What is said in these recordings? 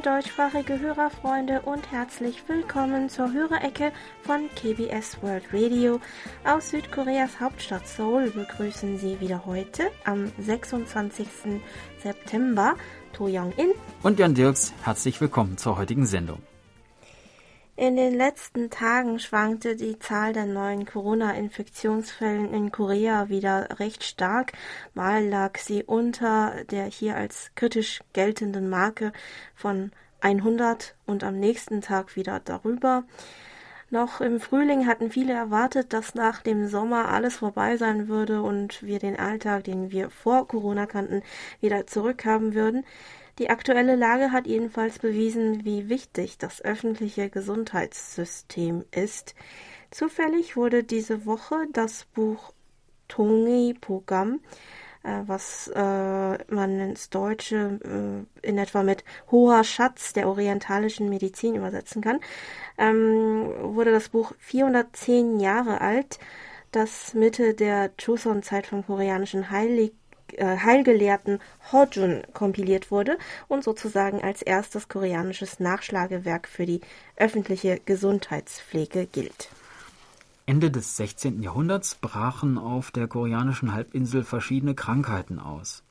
Deutschsprachige Hörerfreunde und herzlich willkommen zur Hörerecke von KBS World Radio. Aus Südkoreas Hauptstadt Seoul begrüßen Sie wieder heute am 26. September To Young-in und Jan Dirks. Herzlich willkommen zur heutigen Sendung. In den letzten Tagen schwankte die Zahl der neuen Corona-Infektionsfällen in Korea wieder recht stark. Mal lag sie unter der hier als kritisch geltenden Marke von 100 und am nächsten Tag wieder darüber. Noch im Frühling hatten viele erwartet, dass nach dem Sommer alles vorbei sein würde und wir den Alltag, den wir vor Corona kannten, wieder zurückhaben würden. Die aktuelle Lage hat jedenfalls bewiesen, wie wichtig das öffentliche Gesundheitssystem ist. Zufällig wurde diese Woche das Buch Tongi Pogam, äh, was äh, man ins Deutsche äh, in etwa mit hoher Schatz der orientalischen Medizin übersetzen kann, ähm, wurde das Buch 410 Jahre alt, das Mitte der Joseon-Zeit vom koreanischen Heilig äh, Heilgelehrten Hojun kompiliert wurde und sozusagen als erstes koreanisches Nachschlagewerk für die öffentliche Gesundheitspflege gilt. Ende des 16. Jahrhunderts brachen auf der koreanischen Halbinsel verschiedene Krankheiten aus.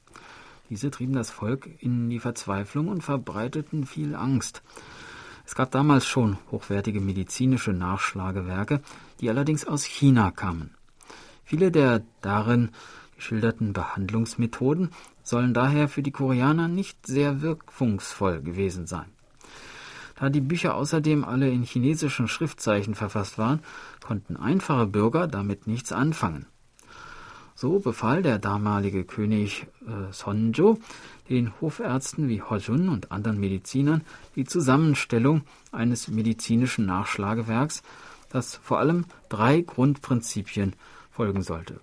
Diese trieben das Volk in die Verzweiflung und verbreiteten viel Angst. Es gab damals schon hochwertige medizinische Nachschlagewerke, die allerdings aus China kamen. Viele der darin geschilderten Behandlungsmethoden sollen daher für die Koreaner nicht sehr wirkungsvoll gewesen sein. Da die Bücher außerdem alle in chinesischen Schriftzeichen verfasst waren, konnten einfache Bürger damit nichts anfangen. So befahl der damalige König äh, Sonjo den Hofärzten wie Hojun und anderen Medizinern die Zusammenstellung eines medizinischen Nachschlagewerks, das vor allem drei Grundprinzipien folgen sollte.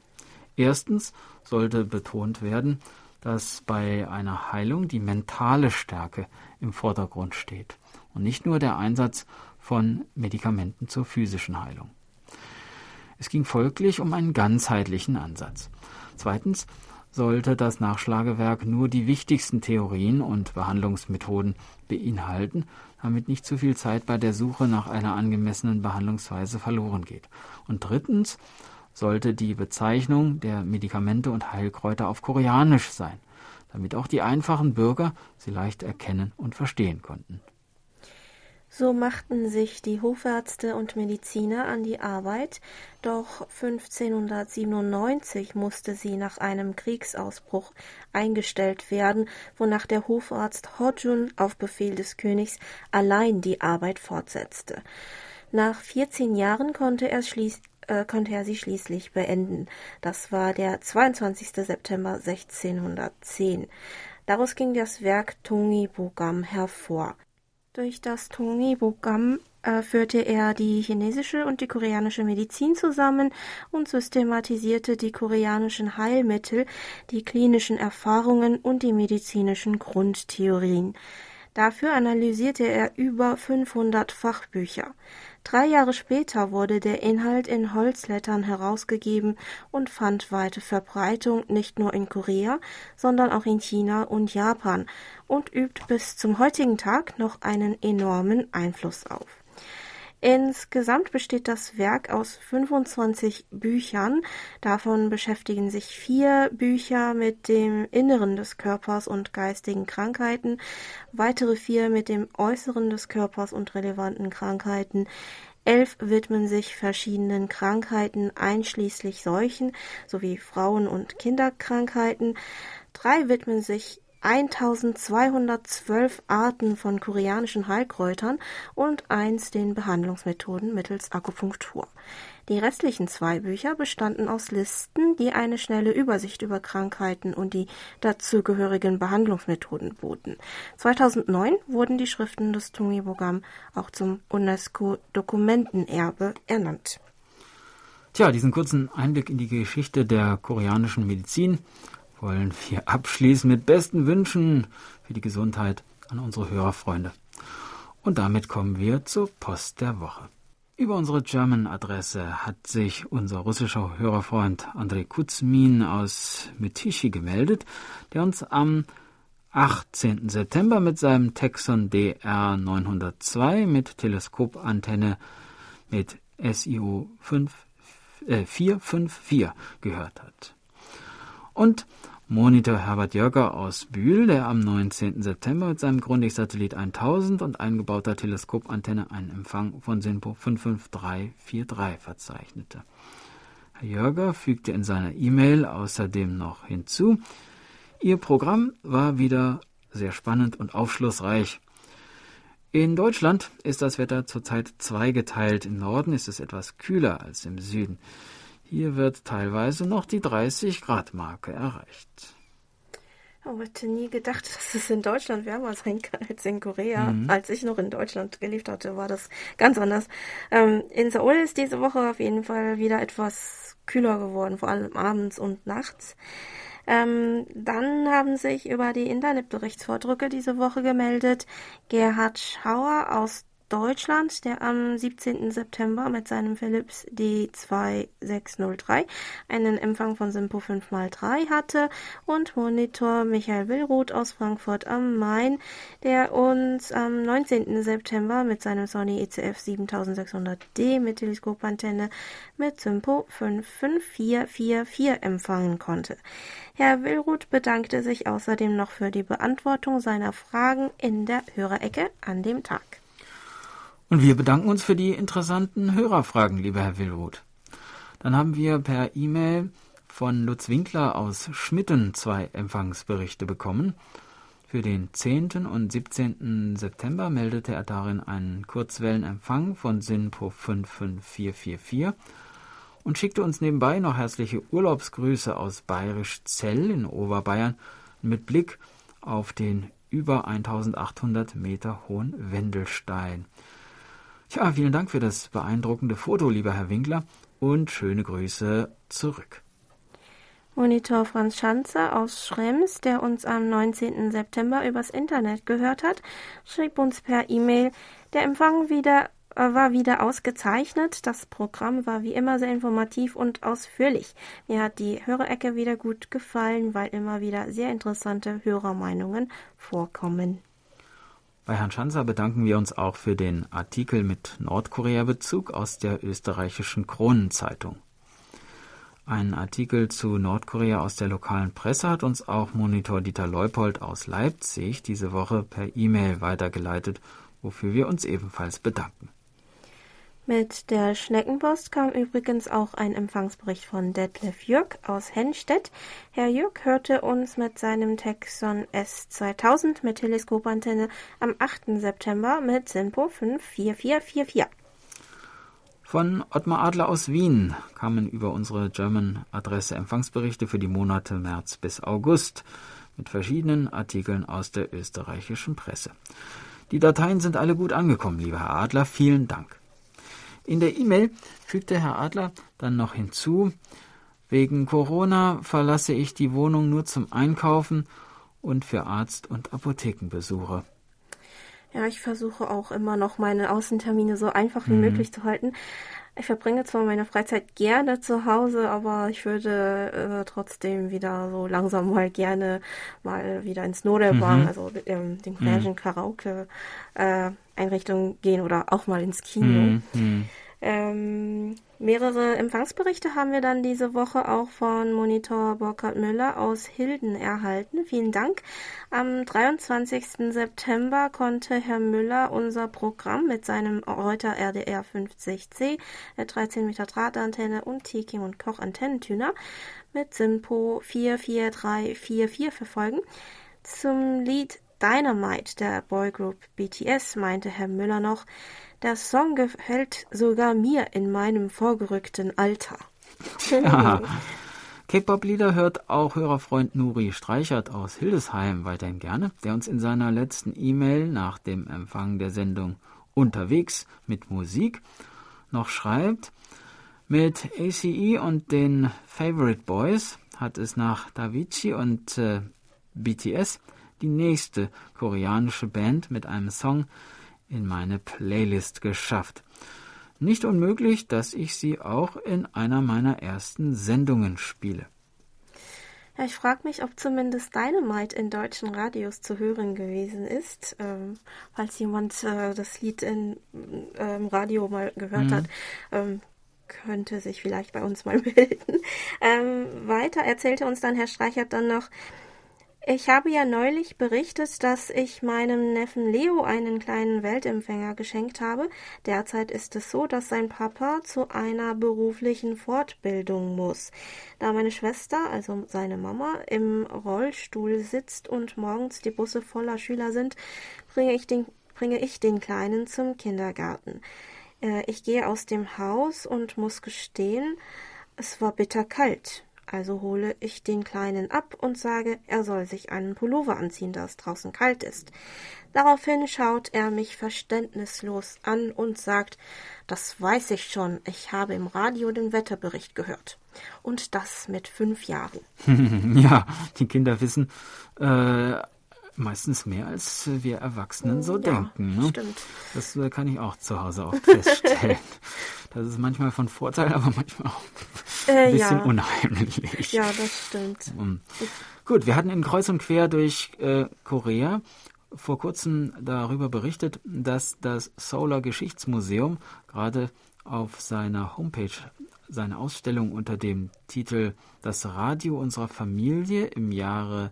Erstens sollte betont werden, dass bei einer Heilung die mentale Stärke im Vordergrund steht und nicht nur der Einsatz von Medikamenten zur physischen Heilung. Es ging folglich um einen ganzheitlichen Ansatz. Zweitens sollte das Nachschlagewerk nur die wichtigsten Theorien und Behandlungsmethoden beinhalten, damit nicht zu viel Zeit bei der Suche nach einer angemessenen Behandlungsweise verloren geht. Und drittens sollte die Bezeichnung der Medikamente und Heilkräuter auf Koreanisch sein, damit auch die einfachen Bürger sie leicht erkennen und verstehen konnten. So machten sich die Hofärzte und Mediziner an die Arbeit, doch 1597 musste sie nach einem Kriegsausbruch eingestellt werden, wonach der Hofarzt Hojun auf Befehl des Königs allein die Arbeit fortsetzte. Nach 14 Jahren konnte er schließlich äh, konnte er sie schließlich beenden. Das war der 22. September 1610. Daraus ging das Werk Tongi Bogam hervor. Durch das Tongi Bogam äh, führte er die chinesische und die koreanische Medizin zusammen und systematisierte die koreanischen Heilmittel, die klinischen Erfahrungen und die medizinischen Grundtheorien. Dafür analysierte er über 500 Fachbücher. Drei Jahre später wurde der Inhalt in Holzlettern herausgegeben und fand weite Verbreitung nicht nur in Korea, sondern auch in China und Japan und übt bis zum heutigen Tag noch einen enormen Einfluss auf. Insgesamt besteht das Werk aus 25 Büchern. Davon beschäftigen sich vier Bücher mit dem Inneren des Körpers und geistigen Krankheiten, weitere vier mit dem Äußeren des Körpers und relevanten Krankheiten. Elf widmen sich verschiedenen Krankheiten, einschließlich Seuchen sowie Frauen- und Kinderkrankheiten. Drei widmen sich 1212 Arten von koreanischen Heilkräutern und eins den Behandlungsmethoden mittels Akupunktur. Die restlichen zwei Bücher bestanden aus Listen, die eine schnelle Übersicht über Krankheiten und die dazugehörigen Behandlungsmethoden boten. 2009 wurden die Schriften des Tungibogam auch zum UNESCO-Dokumentenerbe ernannt. Tja, diesen kurzen Einblick in die Geschichte der koreanischen Medizin wollen wir abschließen mit besten Wünschen für die Gesundheit an unsere Hörerfreunde. Und damit kommen wir zur Post der Woche. Über unsere German-Adresse hat sich unser russischer Hörerfreund Andrei Kuzmin aus Mytishi gemeldet, der uns am 18. September mit seinem Texon DR 902 mit Teleskopantenne mit SIO 5, äh, 454 gehört hat. Und Monitor Herbert Jörger aus Bühl, der am 19. September mit seinem Grundig-Satellit 1000 und eingebauter Teleskopantenne einen Empfang von SINPO 55343 verzeichnete. Herr Jörger fügte in seiner E-Mail außerdem noch hinzu, Ihr Programm war wieder sehr spannend und aufschlussreich. In Deutschland ist das Wetter zurzeit zweigeteilt. Im Norden ist es etwas kühler als im Süden. Hier wird teilweise noch die 30 Grad Marke erreicht. Ich hätte nie gedacht, dass es in Deutschland wärmer sein kann als in Korea. Mhm. Als ich noch in Deutschland gelebt hatte, war das ganz anders. Ähm, in Seoul ist diese Woche auf jeden Fall wieder etwas kühler geworden, vor allem abends und nachts. Ähm, dann haben sich über die Internetberichtsvordrücke diese Woche gemeldet Gerhard Schauer aus Deutschland, der am 17. September mit seinem Philips D2603 einen Empfang von Simpo 5x3 hatte und Monitor Michael Willruth aus Frankfurt am Main, der uns am 19. September mit seinem Sony ECF 7600D mit Teleskopantenne mit Simpo 55444 empfangen konnte. Herr Willruth bedankte sich außerdem noch für die Beantwortung seiner Fragen in der Hörerecke an dem Tag. Und wir bedanken uns für die interessanten Hörerfragen, lieber Herr Willroth. Dann haben wir per E-Mail von Lutz Winkler aus Schmitten zwei Empfangsberichte bekommen. Für den 10. und 17. September meldete er darin einen Kurzwellenempfang von SINPO 55444 und schickte uns nebenbei noch herzliche Urlaubsgrüße aus Bayerisch Zell in Oberbayern mit Blick auf den über 1800 Meter hohen Wendelstein. Tja, vielen Dank für das beeindruckende Foto, lieber Herr Winkler, und schöne Grüße zurück. Monitor Franz Schanze aus Schrems, der uns am 19. September übers Internet gehört hat, schrieb uns per E-Mail, der Empfang wieder, äh, war wieder ausgezeichnet. Das Programm war wie immer sehr informativ und ausführlich. Mir hat die Hörerecke wieder gut gefallen, weil immer wieder sehr interessante Hörermeinungen vorkommen. Bei Herrn Schanzer bedanken wir uns auch für den Artikel mit Nordkorea-Bezug aus der österreichischen Kronenzeitung. Ein Artikel zu Nordkorea aus der lokalen Presse hat uns auch Monitor Dieter Leupold aus Leipzig diese Woche per E-Mail weitergeleitet, wofür wir uns ebenfalls bedanken. Mit der Schneckenpost kam übrigens auch ein Empfangsbericht von Detlef Jürg aus Hennstedt. Herr Jürg hörte uns mit seinem Texon S2000 mit Teleskopantenne am 8. September mit Simpo 54444. Von Ottmar Adler aus Wien kamen über unsere German-Adresse Empfangsberichte für die Monate März bis August mit verschiedenen Artikeln aus der österreichischen Presse. Die Dateien sind alle gut angekommen, lieber Herr Adler. Vielen Dank. In der E-Mail fügte Herr Adler dann noch hinzu, wegen Corona verlasse ich die Wohnung nur zum Einkaufen und für Arzt- und Apothekenbesuche. Ja, ich versuche auch immer noch meine Außentermine so einfach wie mhm. möglich zu halten. Ich verbringe zwar meine Freizeit gerne zu Hause, aber ich würde äh, trotzdem wieder so langsam mal gerne mal wieder ins Nodelbang, mhm. also ähm, den kleinen mhm. Karaoke äh, gehen oder auch mal ins Kino. Mhm. Ähm, mehrere Empfangsberichte haben wir dann diese Woche auch von Monitor Burkhard Müller aus Hilden erhalten. Vielen Dank. Am 23. September konnte Herr Müller unser Programm mit seinem Reuter RDR 50C, 13 Meter Drahtantenne und Teking und Koch Antennentuner mit Simpo 44344 verfolgen. Zum Lied Dynamite der Boygroup BTS meinte Herr Müller noch, der Song gefällt sogar mir in meinem vorgerückten Alter. Ja. K-Pop-Lieder hört auch Hörerfreund Nuri Streichert aus Hildesheim weiterhin gerne, der uns in seiner letzten E-Mail nach dem Empfang der Sendung Unterwegs mit Musik noch schreibt, mit ACE und den Favorite Boys hat es nach Davichi und äh, BTS die nächste koreanische Band mit einem Song in meine Playlist geschafft. Nicht unmöglich, dass ich sie auch in einer meiner ersten Sendungen spiele. Ja, ich frage mich, ob zumindest Dynamite in deutschen Radios zu hören gewesen ist. Ähm, falls jemand äh, das Lied in, äh, im Radio mal gehört mhm. hat, ähm, könnte sich vielleicht bei uns mal melden. Ähm, weiter erzählte uns dann Herr Streichert dann noch, ich habe ja neulich berichtet, dass ich meinem Neffen Leo einen kleinen Weltempfänger geschenkt habe. Derzeit ist es so, dass sein Papa zu einer beruflichen Fortbildung muss. Da meine Schwester, also seine Mama, im Rollstuhl sitzt und morgens die Busse voller Schüler sind, bringe ich den, bringe ich den Kleinen zum Kindergarten. Äh, ich gehe aus dem Haus und muss gestehen, es war bitterkalt. Also hole ich den Kleinen ab und sage, er soll sich einen Pullover anziehen, da es draußen kalt ist. Daraufhin schaut er mich verständnislos an und sagt, das weiß ich schon, ich habe im Radio den Wetterbericht gehört. Und das mit fünf Jahren. ja, die Kinder wissen äh, meistens mehr, als wir Erwachsenen so ja, denken. Ne? Stimmt. Das äh, kann ich auch zu Hause oft feststellen. das ist manchmal von Vorteil, aber manchmal auch äh, ein bisschen ja. unheimlich. Ja, das stimmt. Um, gut, wir hatten in Kreuz und Quer durch äh, Korea vor kurzem darüber berichtet, dass das Solar Geschichtsmuseum gerade auf seiner Homepage seine Ausstellung unter dem Titel Das Radio unserer Familie im Jahre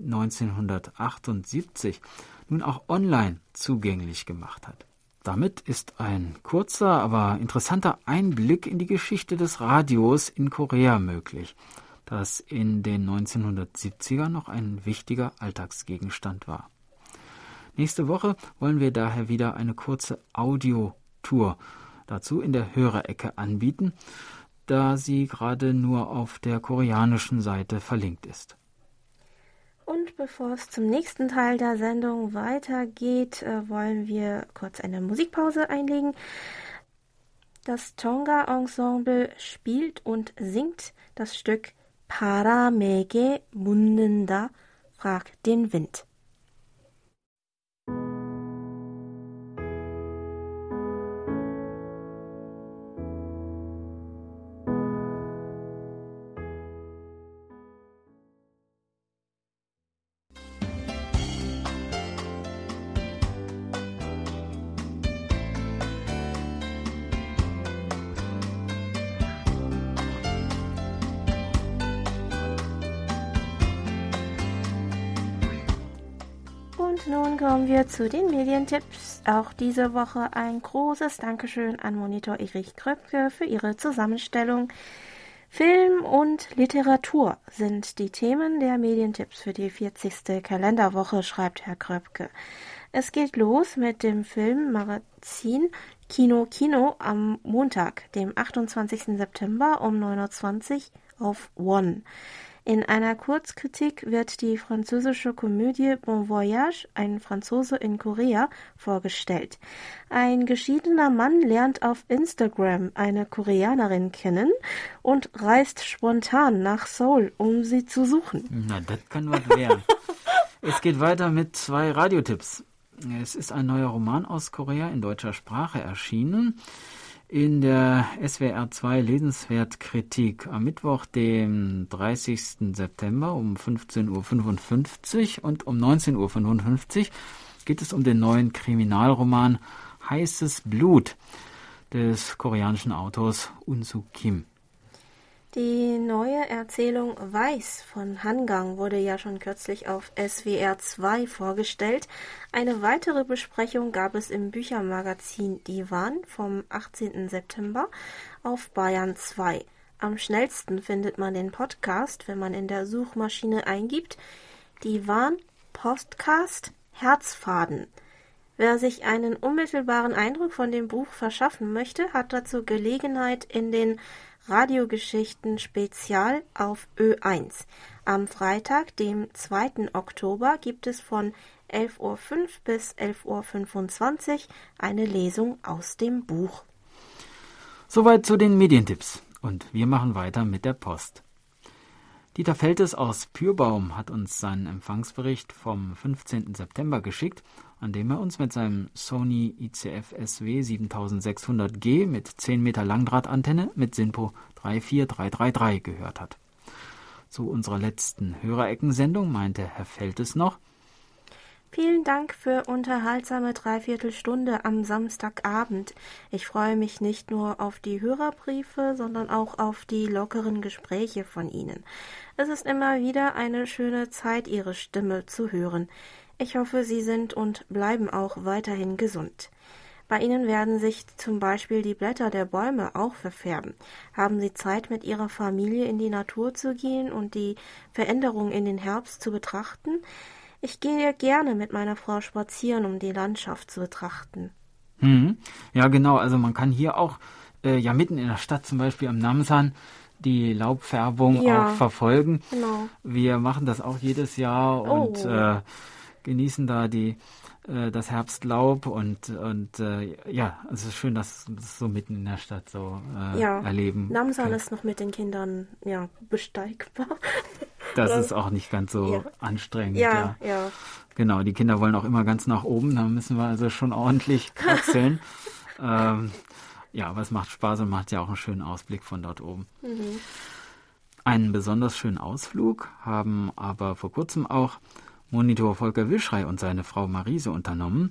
1978 nun auch online zugänglich gemacht hat. Damit ist ein kurzer, aber interessanter Einblick in die Geschichte des Radios in Korea möglich, das in den 1970er noch ein wichtiger Alltagsgegenstand war. Nächste Woche wollen wir daher wieder eine kurze Audiotour dazu in der Hörerecke anbieten, da sie gerade nur auf der koreanischen Seite verlinkt ist. Und bevor es zum nächsten Teil der Sendung weitergeht, äh, wollen wir kurz eine Musikpause einlegen. Das Tonga Ensemble spielt und singt das Stück Paramege Mundenda, fragt den Wind. Wir zu den Medientipps. Auch diese Woche ein großes Dankeschön an Monitor Erich Kröpke für ihre Zusammenstellung. Film und Literatur sind die Themen der Medientipps für die 40. Kalenderwoche, schreibt Herr Kröpke. Es geht los mit dem Filmmagazin Kino Kino am Montag, dem 28. September um 9.20 Uhr auf One. In einer Kurzkritik wird die französische Komödie Bon Voyage, ein Franzose in Korea, vorgestellt. Ein geschiedener Mann lernt auf Instagram eine Koreanerin kennen und reist spontan nach Seoul, um sie zu suchen. Na, das kann was werden. es geht weiter mit zwei Radiotipps. Es ist ein neuer Roman aus Korea in deutscher Sprache erschienen in der SWR 2 Lesenswertkritik am Mittwoch, dem 30. September um 15.55 Uhr und um 19.55 Uhr geht es um den neuen Kriminalroman Heißes Blut des koreanischen Autors Unsu Kim. Die neue Erzählung Weiß von Hangang wurde ja schon kürzlich auf SWR 2 vorgestellt. Eine weitere Besprechung gab es im Büchermagazin Divan vom 18. September auf Bayern 2. Am schnellsten findet man den Podcast, wenn man in der Suchmaschine eingibt Divan Podcast Herzfaden. Wer sich einen unmittelbaren Eindruck von dem Buch verschaffen möchte, hat dazu Gelegenheit in den Radiogeschichten Spezial auf Ö1. Am Freitag, dem 2. Oktober, gibt es von 11.05 Uhr bis 11.25 Uhr eine Lesung aus dem Buch. Soweit zu den Medientipps. Und wir machen weiter mit der Post. Dieter Feltes aus Pürbaum hat uns seinen Empfangsbericht vom 15. September geschickt an dem er uns mit seinem Sony ICF SW 7600G mit 10 Meter Langdrahtantenne mit SINPO 34333 gehört hat. zu unserer letzten Hörereckensendung meinte Herr Feltes noch. Vielen Dank für unterhaltsame Dreiviertelstunde am Samstagabend. Ich freue mich nicht nur auf die Hörerbriefe, sondern auch auf die lockeren Gespräche von Ihnen. Es ist immer wieder eine schöne Zeit, Ihre Stimme zu hören. Ich hoffe, Sie sind und bleiben auch weiterhin gesund. Bei Ihnen werden sich zum Beispiel die Blätter der Bäume auch verfärben. Haben Sie Zeit, mit Ihrer Familie in die Natur zu gehen und die Veränderung in den Herbst zu betrachten? Ich gehe gerne mit meiner Frau spazieren, um die Landschaft zu betrachten. Mhm. Ja, genau. Also man kann hier auch äh, ja mitten in der Stadt zum Beispiel am Namsan die Laubfärbung ja, auch verfolgen. Genau. Wir machen das auch jedes Jahr und oh. äh, genießen da die äh, das Herbstlaub und und äh, ja, es ist schön, dass das so mitten in der Stadt so äh, ja. erleben. Namsan ist noch mit den Kindern ja besteigbar. Das ist auch nicht ganz so ja. anstrengend. Ja, ja, ja. Genau, die Kinder wollen auch immer ganz nach oben, da müssen wir also schon ordentlich kraxeln. ähm, ja, aber es macht Spaß und macht ja auch einen schönen Ausblick von dort oben. Mhm. Einen besonders schönen Ausflug haben aber vor kurzem auch Monitor Volker Wischrei und seine Frau Marise unternommen.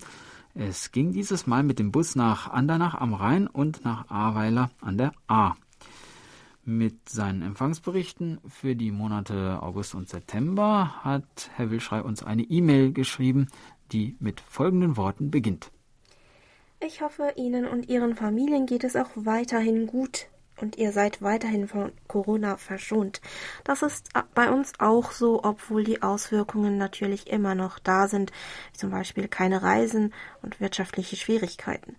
Es ging dieses Mal mit dem Bus nach Andernach am Rhein und nach Ahrweiler an der A. Mit seinen Empfangsberichten für die Monate August und September hat Herr Wilschrei uns eine E-Mail geschrieben, die mit folgenden Worten beginnt. Ich hoffe, Ihnen und Ihren Familien geht es auch weiterhin gut und ihr seid weiterhin von Corona verschont. Das ist bei uns auch so, obwohl die Auswirkungen natürlich immer noch da sind, wie zum Beispiel keine Reisen und wirtschaftliche Schwierigkeiten.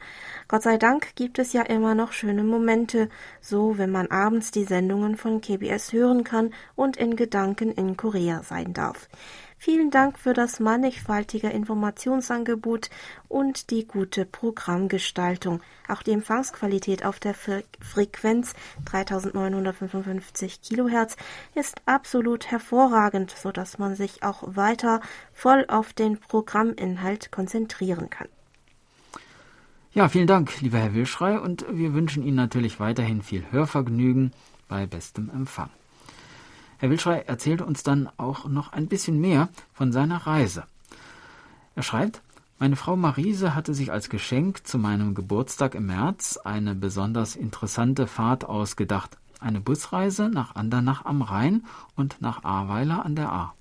Gott sei Dank gibt es ja immer noch schöne Momente, so wenn man abends die Sendungen von KBS hören kann und in Gedanken in Korea sein darf. Vielen Dank für das mannigfaltige Informationsangebot und die gute Programmgestaltung. Auch die Empfangsqualität auf der Frequenz 3955 Kilohertz ist absolut hervorragend, so dass man sich auch weiter voll auf den Programminhalt konzentrieren kann. Ja, vielen Dank, lieber Herr Wilschrei, und wir wünschen Ihnen natürlich weiterhin viel Hörvergnügen bei bestem Empfang. Herr Wilschrei erzählte uns dann auch noch ein bisschen mehr von seiner Reise. Er schreibt, meine Frau Marise hatte sich als Geschenk zu meinem Geburtstag im März eine besonders interessante Fahrt ausgedacht. Eine Busreise nach Andernach am Rhein und nach Ahrweiler an der Ahr.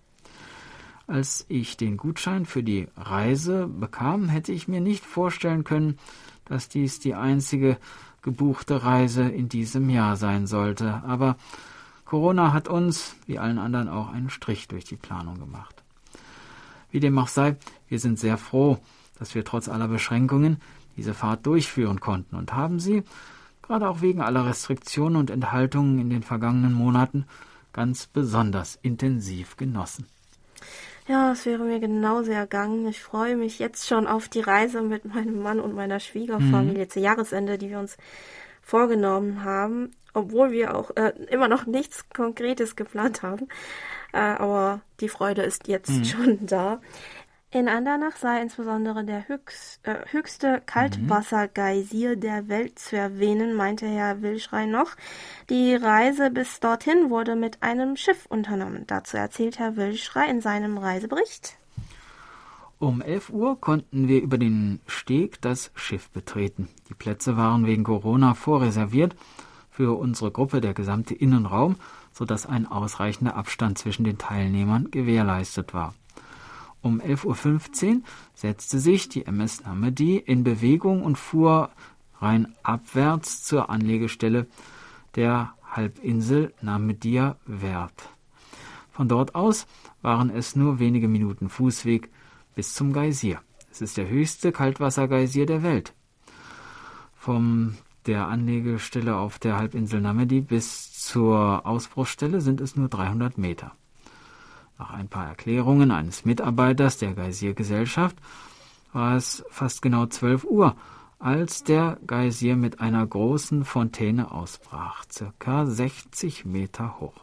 Als ich den Gutschein für die Reise bekam, hätte ich mir nicht vorstellen können, dass dies die einzige gebuchte Reise in diesem Jahr sein sollte. Aber Corona hat uns, wie allen anderen auch, einen Strich durch die Planung gemacht. Wie dem auch sei, wir sind sehr froh, dass wir trotz aller Beschränkungen diese Fahrt durchführen konnten und haben sie, gerade auch wegen aller Restriktionen und Enthaltungen in den vergangenen Monaten, ganz besonders intensiv genossen. Ja, es wäre mir genauso ergangen. Ich freue mich jetzt schon auf die Reise mit meinem Mann und meiner Schwiegerfamilie mhm. zu Jahresende, die wir uns vorgenommen haben obwohl wir auch äh, immer noch nichts Konkretes geplant haben. Äh, aber die Freude ist jetzt mhm. schon da. In Andernach sei insbesondere der höchst, äh, höchste Kaltwassergeysir der Welt zu erwähnen, meinte Herr Wilschrei noch. Die Reise bis dorthin wurde mit einem Schiff unternommen. Dazu erzählt Herr Wilschrei in seinem Reisebericht. Um 11 Uhr konnten wir über den Steg das Schiff betreten. Die Plätze waren wegen Corona vorreserviert für unsere Gruppe der gesamte Innenraum, so dass ein ausreichender Abstand zwischen den Teilnehmern gewährleistet war. Um 11.15 Uhr setzte sich die MS Namedi in Bewegung und fuhr rein abwärts zur Anlegestelle der Halbinsel Namedia Wert. Von dort aus waren es nur wenige Minuten Fußweg bis zum Geysir. Es ist der höchste Kaltwassergeysir der Welt. Vom der Anlegestelle auf der Halbinsel Namedi bis zur Ausbruchsstelle sind es nur 300 Meter. Nach ein paar Erklärungen eines Mitarbeiters der Geysirgesellschaft war es fast genau 12 Uhr, als der Geysir mit einer großen Fontäne ausbrach, circa 60 Meter hoch.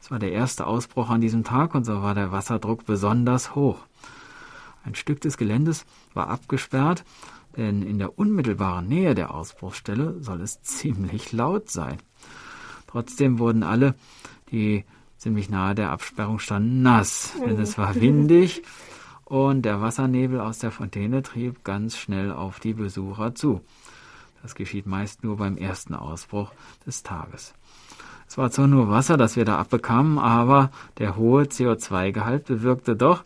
Es war der erste Ausbruch an diesem Tag und so war der Wasserdruck besonders hoch. Ein Stück des Geländes war abgesperrt denn in der unmittelbaren Nähe der Ausbruchsstelle soll es ziemlich laut sein. Trotzdem wurden alle, die ziemlich nahe der Absperrung standen, nass, denn es war windig und der Wassernebel aus der Fontäne trieb ganz schnell auf die Besucher zu. Das geschieht meist nur beim ersten Ausbruch des Tages. Es war zwar nur Wasser, das wir da abbekamen, aber der hohe CO2-Gehalt bewirkte doch,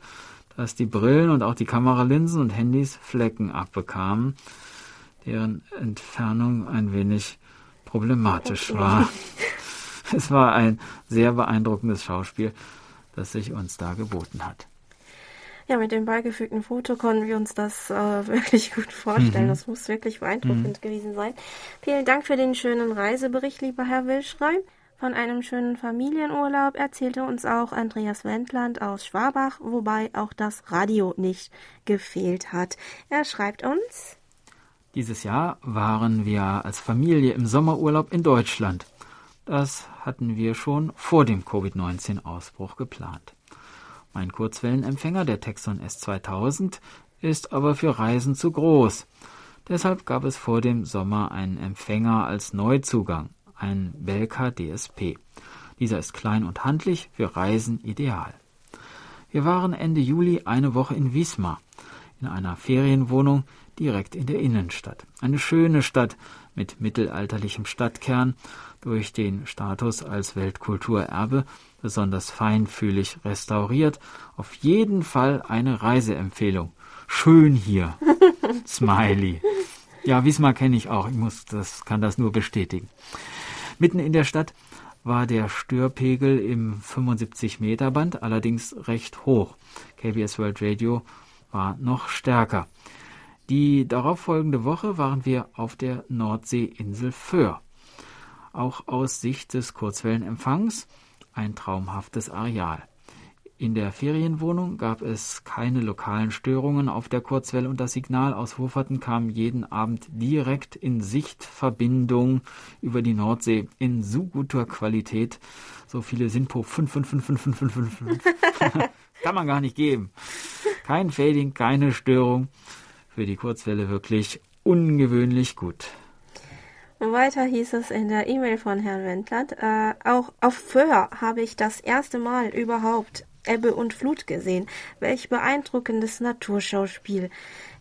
dass die Brillen und auch die Kameralinsen und Handys Flecken abbekamen, deren Entfernung ein wenig problematisch war. Es war ein sehr beeindruckendes Schauspiel, das sich uns da geboten hat. Ja, mit dem beigefügten Foto konnten wir uns das äh, wirklich gut vorstellen. Mhm. Das muss wirklich beeindruckend mhm. gewesen sein. Vielen Dank für den schönen Reisebericht, lieber Herr Wilschrei. Von einem schönen Familienurlaub erzählte uns auch Andreas Wendland aus Schwabach, wobei auch das Radio nicht gefehlt hat. Er schreibt uns. Dieses Jahr waren wir als Familie im Sommerurlaub in Deutschland. Das hatten wir schon vor dem Covid-19-Ausbruch geplant. Mein Kurzwellenempfänger, der Texon S2000, ist aber für Reisen zu groß. Deshalb gab es vor dem Sommer einen Empfänger als Neuzugang, ein Belka DSP. Dieser ist klein und handlich, für Reisen ideal. Wir waren Ende Juli eine Woche in Wismar, in einer Ferienwohnung direkt in der Innenstadt. Eine schöne Stadt mit mittelalterlichem Stadtkern, durch den Status als Weltkulturerbe besonders feinfühlig restauriert. Auf jeden Fall eine Reiseempfehlung. Schön hier. Smiley. Ja, Wismar kenne ich auch. Ich muss das, kann das nur bestätigen. Mitten in der Stadt war der Störpegel im 75 Meter Band allerdings recht hoch. KBS World Radio war noch stärker. Die darauffolgende Woche waren wir auf der Nordseeinsel Föhr. Auch aus Sicht des Kurzwellenempfangs ein traumhaftes Areal. In der Ferienwohnung gab es keine lokalen Störungen auf der Kurzwelle und das Signal aus Hoferten kam jeden Abend direkt in Sichtverbindung über die Nordsee in so guter Qualität. So viele Sinpo 5555555 kann man gar nicht geben. Kein Fading, keine Störung. Für die Kurzwelle wirklich ungewöhnlich gut. Weiter hieß es in der E-Mail von Herrn Wendland, äh, auch auf Föhr habe ich das erste Mal überhaupt Ebbe und Flut gesehen. Welch beeindruckendes Naturschauspiel.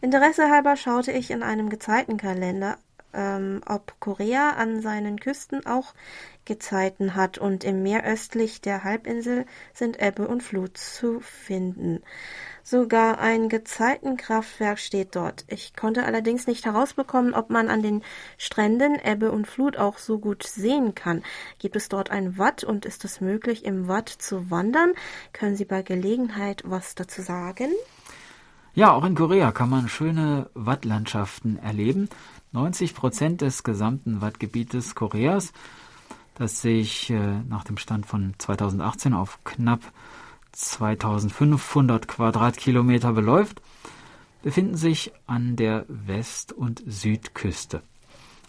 Interesse halber schaute ich in einem Gezeitenkalender, ähm, ob Korea an seinen Küsten auch Gezeiten hat und im Meer östlich der Halbinsel sind Ebbe und Flut zu finden. Sogar ein Gezeitenkraftwerk steht dort. Ich konnte allerdings nicht herausbekommen, ob man an den Stränden Ebbe und Flut auch so gut sehen kann. Gibt es dort ein Watt und ist es möglich, im Watt zu wandern? Können Sie bei Gelegenheit was dazu sagen? Ja, auch in Korea kann man schöne Wattlandschaften erleben. 90 Prozent des gesamten Wattgebietes Koreas, das sich äh, nach dem Stand von 2018 auf knapp 2500 Quadratkilometer beläuft, befinden sich an der West- und Südküste.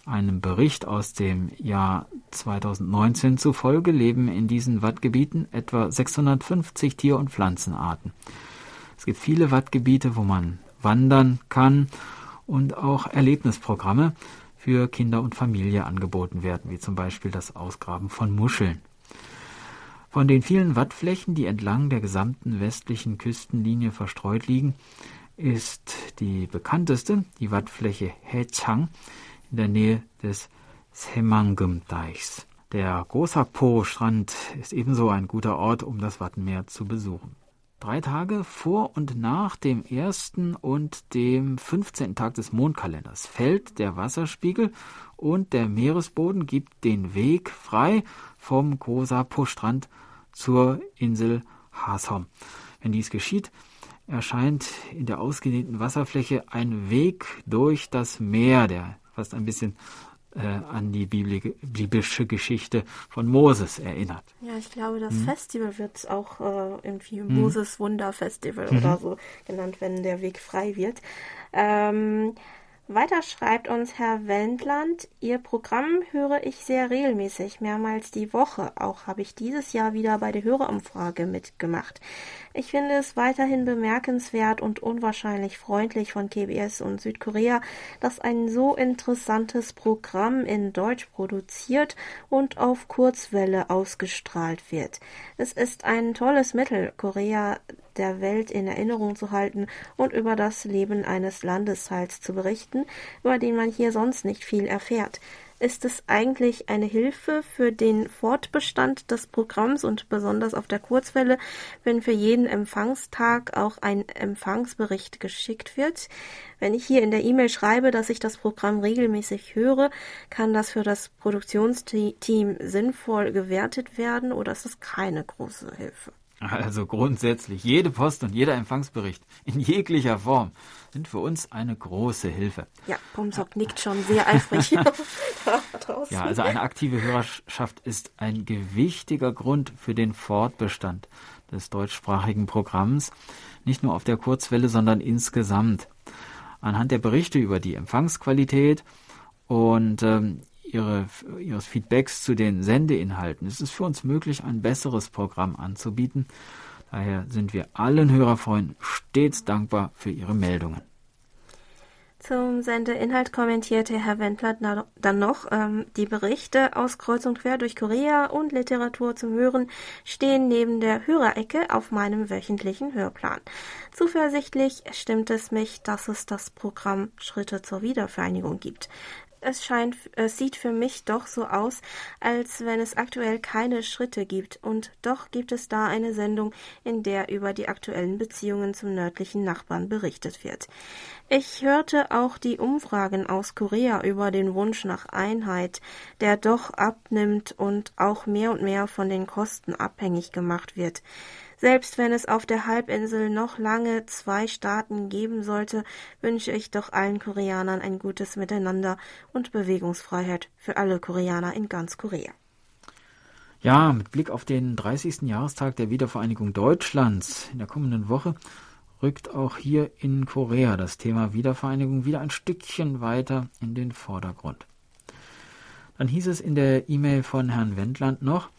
Einem Bericht aus dem Jahr 2019 zufolge leben in diesen Wattgebieten etwa 650 Tier- und Pflanzenarten. Es gibt viele Wattgebiete, wo man wandern kann und auch Erlebnisprogramme für Kinder und Familie angeboten werden, wie zum Beispiel das Ausgraben von Muscheln. Von den vielen Wattflächen, die entlang der gesamten westlichen Küstenlinie verstreut liegen, ist die bekannteste die Wattfläche Haechang in der Nähe des Semangum-Deichs. Der Gosapo-Strand ist ebenso ein guter Ort, um das Wattenmeer zu besuchen. Drei Tage vor und nach dem ersten und dem 15. Tag des Mondkalenders fällt der Wasserspiegel und der Meeresboden gibt den Weg frei vom Gosapo-Strand zur Insel Hasom. Wenn dies geschieht, erscheint in der ausgedehnten Wasserfläche ein Weg durch das Meer, der fast ein bisschen äh, an die biblische Geschichte von Moses erinnert. Ja, ich glaube, das mhm. Festival wird auch äh, irgendwie mhm. Moses Wunder Festival mhm. oder so genannt, wenn der Weg frei wird. Ähm, Weiter schreibt uns Herr Wendland, Ihr Programm höre ich sehr regelmäßig, mehrmals die Woche. Auch habe ich dieses Jahr wieder bei der Hörerumfrage mitgemacht. Ich finde es weiterhin bemerkenswert und unwahrscheinlich freundlich von KBS und Südkorea, dass ein so interessantes Programm in Deutsch produziert und auf Kurzwelle ausgestrahlt wird. Es ist ein tolles Mittel, Korea der Welt in Erinnerung zu halten und über das Leben eines Landesteils zu berichten, über den man hier sonst nicht viel erfährt. Ist es eigentlich eine Hilfe für den Fortbestand des Programms und besonders auf der Kurzwelle, wenn für jeden Empfangstag auch ein Empfangsbericht geschickt wird? Wenn ich hier in der E-Mail schreibe, dass ich das Programm regelmäßig höre, kann das für das Produktionsteam sinnvoll gewertet werden oder ist es keine große Hilfe? Also grundsätzlich, jede Post und jeder Empfangsbericht in jeglicher Form sind für uns eine große Hilfe. Ja, Pomsock nickt schon sehr eifrig Ja, also eine aktive Hörerschaft ist ein gewichtiger Grund für den Fortbestand des deutschsprachigen Programms, nicht nur auf der Kurzwelle, sondern insgesamt. Anhand der Berichte über die Empfangsqualität und ähm, ihre, ihres Feedbacks zu den Sendeinhalten ist es für uns möglich, ein besseres Programm anzubieten. Daher sind wir allen Hörerfreunden stets dankbar für ihre Meldungen. Zum Sendeinhalt kommentierte Herr Wendler dann noch, ähm, die Berichte aus Kreuz und Quer durch Korea und Literatur zum Hören stehen neben der Hörerecke auf meinem wöchentlichen Hörplan. Zuversichtlich stimmt es mich, dass es das Programm Schritte zur Wiedervereinigung gibt es scheint, es sieht für mich doch so aus, als wenn es aktuell keine Schritte gibt, und doch gibt es da eine Sendung, in der über die aktuellen Beziehungen zum nördlichen Nachbarn berichtet wird. Ich hörte auch die Umfragen aus Korea über den Wunsch nach Einheit, der doch abnimmt und auch mehr und mehr von den Kosten abhängig gemacht wird. Selbst wenn es auf der Halbinsel noch lange zwei Staaten geben sollte, wünsche ich doch allen Koreanern ein gutes Miteinander und Bewegungsfreiheit für alle Koreaner in ganz Korea. Ja, mit Blick auf den 30. Jahrestag der Wiedervereinigung Deutschlands in der kommenden Woche rückt auch hier in Korea das Thema Wiedervereinigung wieder ein Stückchen weiter in den Vordergrund. Dann hieß es in der E-Mail von Herrn Wendland noch,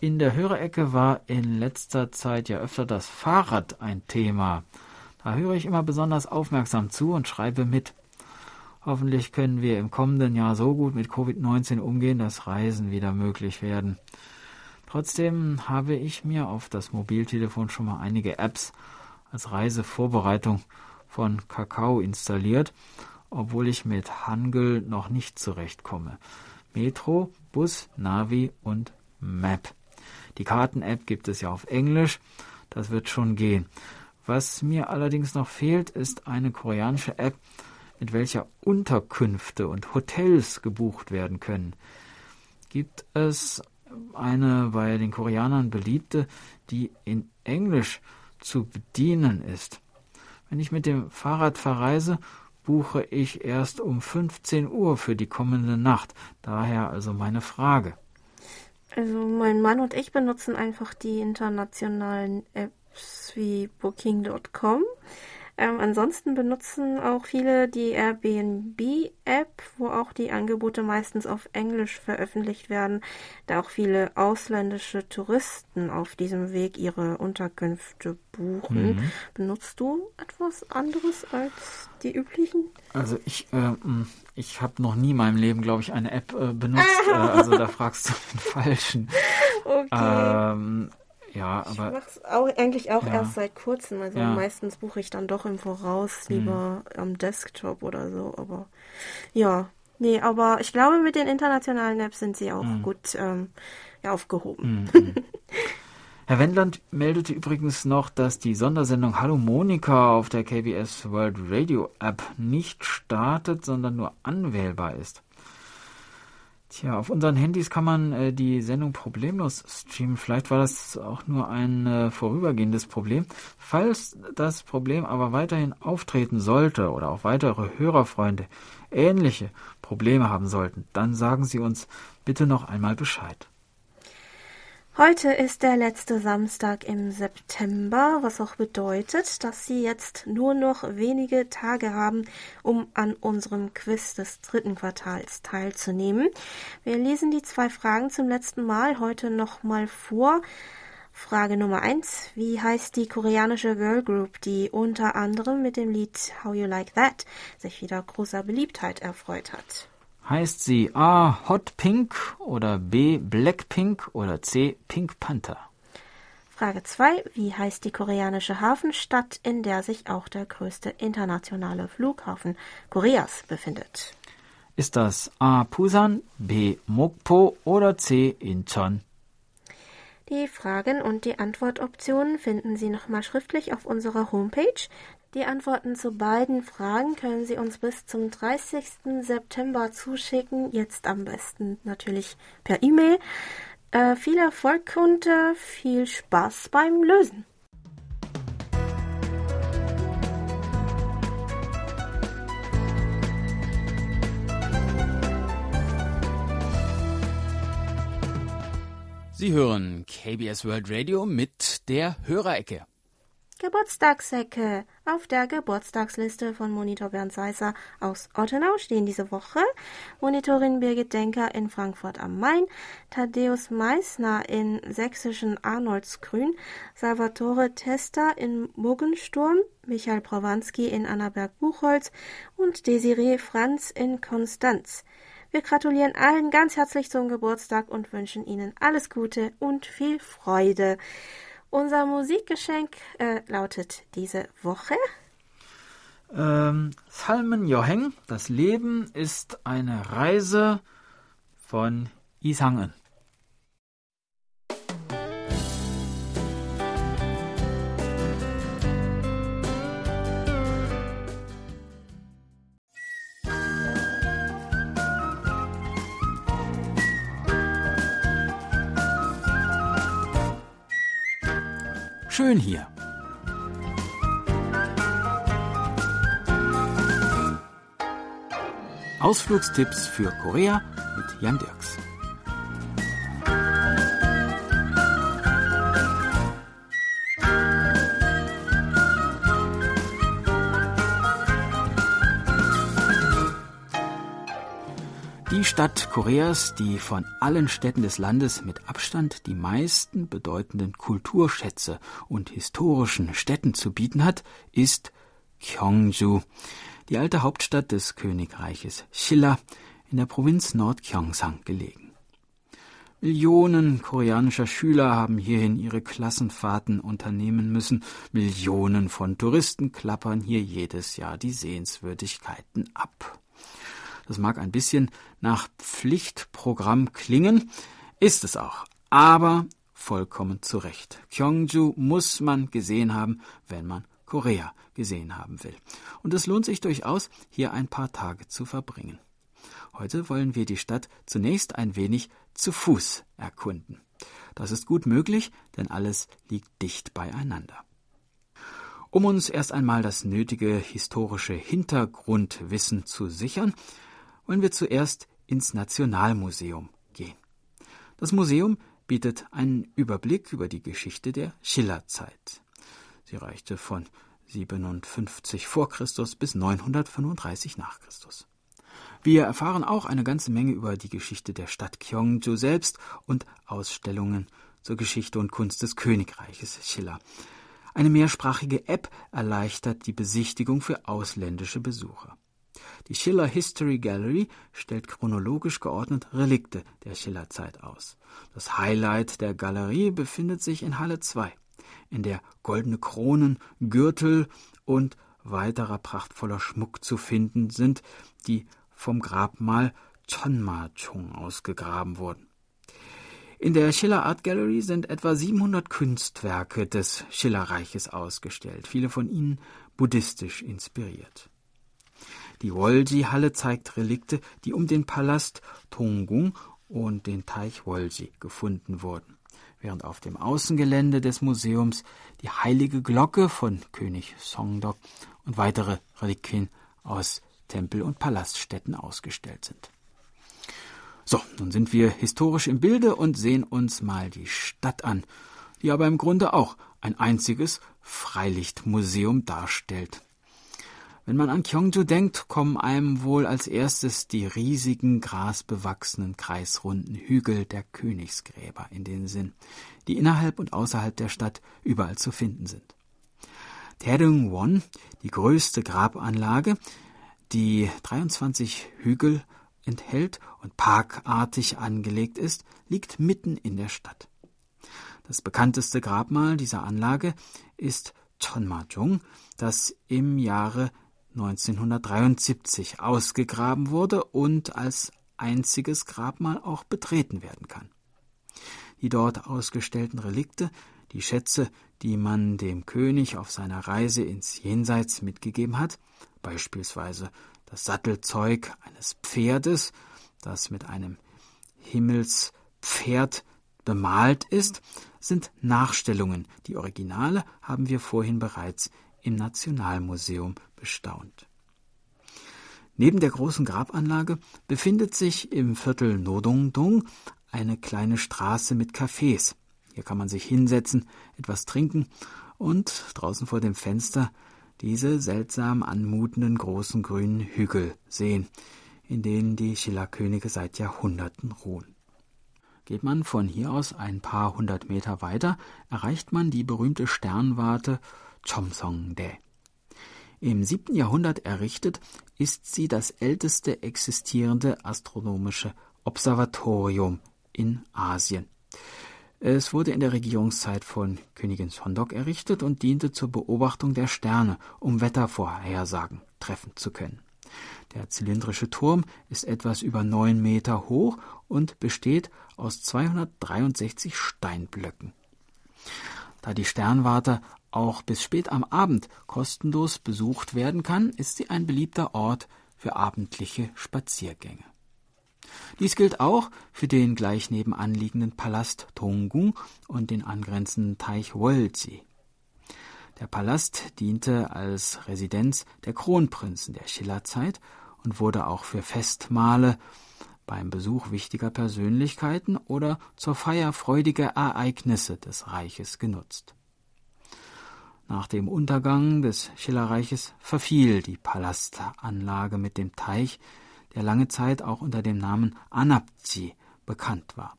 in der Hörerecke war in letzter Zeit ja öfter das Fahrrad ein Thema. Da höre ich immer besonders aufmerksam zu und schreibe mit. Hoffentlich können wir im kommenden Jahr so gut mit Covid-19 umgehen, dass Reisen wieder möglich werden. Trotzdem habe ich mir auf das Mobiltelefon schon mal einige Apps als Reisevorbereitung von Kakao installiert, obwohl ich mit Hangul noch nicht zurechtkomme. Metro, Bus, Navi und Map. Die Karten-App gibt es ja auf Englisch. Das wird schon gehen. Was mir allerdings noch fehlt, ist eine koreanische App, mit welcher Unterkünfte und Hotels gebucht werden können. Gibt es eine bei den Koreanern beliebte, die in Englisch zu bedienen ist? Wenn ich mit dem Fahrrad verreise, buche ich erst um 15 Uhr für die kommende Nacht. Daher also meine Frage. Also mein Mann und ich benutzen einfach die internationalen Apps wie Booking.com. Ähm, ansonsten benutzen auch viele die Airbnb-App, wo auch die Angebote meistens auf Englisch veröffentlicht werden, da auch viele ausländische Touristen auf diesem Weg ihre Unterkünfte buchen. Mhm. Benutzt du etwas anderes als die üblichen? Also ich, äh, ich habe noch nie in meinem Leben, glaube ich, eine App äh, benutzt. äh, also da fragst du den Falschen. Okay. Ähm, ja, aber. Ich mache es auch, eigentlich auch ja. erst seit kurzem. Also ja. meistens buche ich dann doch im Voraus hm. lieber mhm. am Desktop oder so. Aber ja, nee, aber ich glaube, mit den internationalen Apps sind sie auch mhm. gut ähm, ja, aufgehoben. Mhm. Herr Wendland meldete übrigens noch, dass die Sondersendung Hallo Monika auf der KBS World Radio App nicht startet, sondern nur anwählbar ist. Tja, auf unseren Handys kann man äh, die Sendung problemlos streamen. Vielleicht war das auch nur ein äh, vorübergehendes Problem. Falls das Problem aber weiterhin auftreten sollte oder auch weitere Hörerfreunde ähnliche Probleme haben sollten, dann sagen Sie uns bitte noch einmal Bescheid. Heute ist der letzte Samstag im September, was auch bedeutet, dass Sie jetzt nur noch wenige Tage haben, um an unserem Quiz des dritten Quartals teilzunehmen. Wir lesen die zwei Fragen zum letzten Mal heute nochmal vor. Frage Nummer eins: Wie heißt die koreanische Girl Group, die unter anderem mit dem Lied How You Like That sich wieder großer Beliebtheit erfreut hat? Heißt sie A. Hot Pink oder B. Blackpink oder C. Pink Panther? Frage 2. Wie heißt die koreanische Hafenstadt, in der sich auch der größte internationale Flughafen Koreas befindet? Ist das A. Busan, B. Mokpo oder C. Incheon? Die Fragen und die Antwortoptionen finden Sie nochmal schriftlich auf unserer Homepage. Die Antworten zu beiden Fragen können Sie uns bis zum 30. September zuschicken. Jetzt am besten natürlich per E-Mail. Äh, viel Erfolg und äh, viel Spaß beim Lösen. Sie hören KBS World Radio mit der Hörerecke. Geburtstagssäcke. Auf der Geburtstagsliste von Monitor Bernd Seisser aus Ottenau stehen diese Woche Monitorin Birgit Denker in Frankfurt am Main, Thaddeus Meissner in sächsischen Arnoldsgrün, Salvatore Testa in Muggensturm, Michael Prowanski in Annaberg-Buchholz und Desiree Franz in Konstanz. Wir gratulieren allen ganz herzlich zum Geburtstag und wünschen Ihnen alles Gute und viel Freude. Unser Musikgeschenk äh, lautet diese Woche. Ähm, Salmen Joheng, das Leben ist eine Reise von Isangen. Schön hier. Ausflugstipps für Korea mit Jan Dirks. Stadt Koreas, die von allen Städten des Landes mit Abstand die meisten bedeutenden Kulturschätze und historischen Städten zu bieten hat, ist Gyeongju, die alte Hauptstadt des Königreiches Shilla in der Provinz Nordgyeongsang gelegen. Millionen koreanischer Schüler haben hierhin ihre Klassenfahrten unternehmen müssen. Millionen von Touristen klappern hier jedes Jahr die Sehenswürdigkeiten ab. Das mag ein bisschen nach Pflichtprogramm klingen, ist es auch, aber vollkommen zu Recht. Gyeongju muss man gesehen haben, wenn man Korea gesehen haben will. Und es lohnt sich durchaus, hier ein paar Tage zu verbringen. Heute wollen wir die Stadt zunächst ein wenig zu Fuß erkunden. Das ist gut möglich, denn alles liegt dicht beieinander. Um uns erst einmal das nötige historische Hintergrundwissen zu sichern, wollen wir zuerst ins Nationalmuseum gehen. Das Museum bietet einen Überblick über die Geschichte der Schillerzeit. Sie reichte von 57 vor Christus bis 935 nach Christus. Wir erfahren auch eine ganze Menge über die Geschichte der Stadt Gyeongju selbst und Ausstellungen zur Geschichte und Kunst des Königreiches Schiller. Eine mehrsprachige App erleichtert die Besichtigung für ausländische Besucher. Die Schiller History Gallery stellt chronologisch geordnet Relikte der Schillerzeit aus. Das Highlight der Galerie befindet sich in Halle 2, in der goldene Kronen, Gürtel und weiterer prachtvoller Schmuck zu finden sind, die vom Grabmal Chonma-chung ausgegraben wurden. In der Schiller Art Gallery sind etwa 700 Kunstwerke des Schillerreiches ausgestellt, viele von ihnen buddhistisch inspiriert. Die Wolji-Halle zeigt Relikte, die um den Palast Tongung und den Teich Wolji gefunden wurden, während auf dem Außengelände des Museums die heilige Glocke von König Songdok und weitere Reliquien aus Tempel- und Palaststätten ausgestellt sind. So, nun sind wir historisch im Bilde und sehen uns mal die Stadt an, die aber im Grunde auch ein einziges Freilichtmuseum darstellt. Wenn man an Gyeongju denkt, kommen einem wohl als erstes die riesigen grasbewachsenen kreisrunden Hügel der Königsgräber in den Sinn, die innerhalb und außerhalb der Stadt überall zu finden sind. Won, die größte Grabanlage, die 23 Hügel enthält und parkartig angelegt ist, liegt mitten in der Stadt. Das bekannteste Grabmal dieser Anlage ist Chonmajong, das im Jahre 1973 ausgegraben wurde und als einziges Grabmal auch betreten werden kann. Die dort ausgestellten Relikte, die Schätze, die man dem König auf seiner Reise ins Jenseits mitgegeben hat, beispielsweise das Sattelzeug eines Pferdes, das mit einem Himmelspferd bemalt ist, sind Nachstellungen. Die Originale haben wir vorhin bereits im Nationalmuseum bestaunt. Neben der großen Grabanlage befindet sich im Viertel Nodongdong eine kleine Straße mit Cafés. Hier kann man sich hinsetzen, etwas trinken und draußen vor dem Fenster diese seltsam anmutenden großen grünen Hügel sehen, in denen die Schillerkönige seit Jahrhunderten ruhen. Geht man von hier aus ein paar hundert Meter weiter, erreicht man die berühmte Sternwarte Chomsongdae. Im siebten Jahrhundert errichtet, ist sie das älteste existierende astronomische Observatorium in Asien. Es wurde in der Regierungszeit von Königin Sondok errichtet und diente zur Beobachtung der Sterne, um Wettervorhersagen treffen zu können. Der zylindrische Turm ist etwas über neun Meter hoch und besteht aus 263 Steinblöcken. Da die Sternwarte auch bis spät am Abend kostenlos besucht werden kann, ist sie ein beliebter Ort für abendliche Spaziergänge. Dies gilt auch für den gleich nebenan liegenden Palast Tongung und den angrenzenden Teich Wolji. Der Palast diente als Residenz der Kronprinzen der Schillerzeit und wurde auch für Festmahle, beim Besuch wichtiger Persönlichkeiten oder zur Feier freudiger Ereignisse des Reiches genutzt. Nach dem Untergang des Schillerreiches verfiel die Palastanlage mit dem Teich, der lange Zeit auch unter dem Namen Anapzi bekannt war.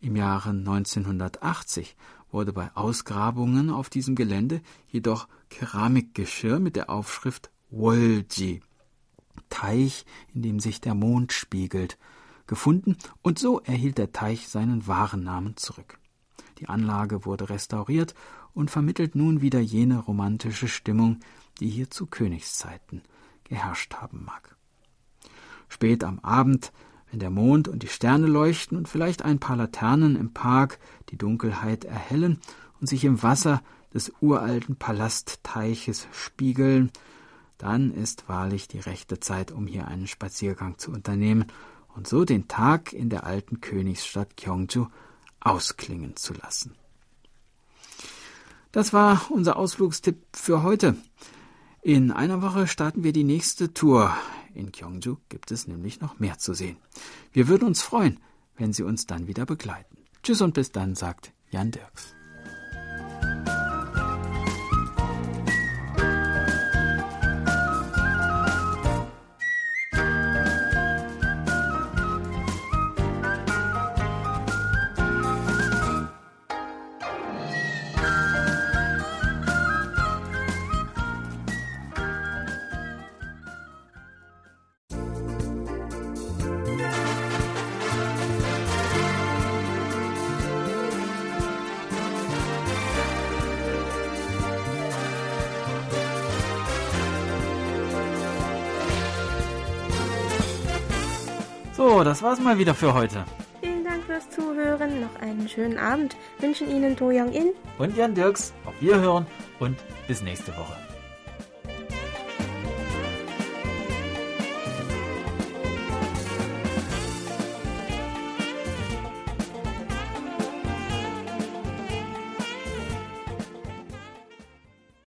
Im Jahre 1980 wurde bei Ausgrabungen auf diesem Gelände jedoch Keramikgeschirr mit der Aufschrift Wolji Teich, in dem sich der Mond spiegelt, gefunden, und so erhielt der Teich seinen wahren Namen zurück. Die Anlage wurde restauriert und vermittelt nun wieder jene romantische Stimmung, die hier zu Königszeiten geherrscht haben mag. Spät am Abend, wenn der Mond und die Sterne leuchten und vielleicht ein paar Laternen im Park die Dunkelheit erhellen und sich im Wasser des uralten Palastteiches spiegeln, dann ist wahrlich die rechte Zeit, um hier einen Spaziergang zu unternehmen und so den Tag in der alten Königsstadt Gyeongju ausklingen zu lassen. Das war unser Ausflugstipp für heute. In einer Woche starten wir die nächste Tour. In Gyeongju gibt es nämlich noch mehr zu sehen. Wir würden uns freuen, wenn Sie uns dann wieder begleiten. Tschüss und bis dann, sagt Jan Dirks. Das war's mal wieder für heute. Vielen Dank fürs Zuhören. Noch einen schönen Abend. Wünschen Ihnen To Young In und Jan Dirks. Auf Wiederhören und bis nächste Woche.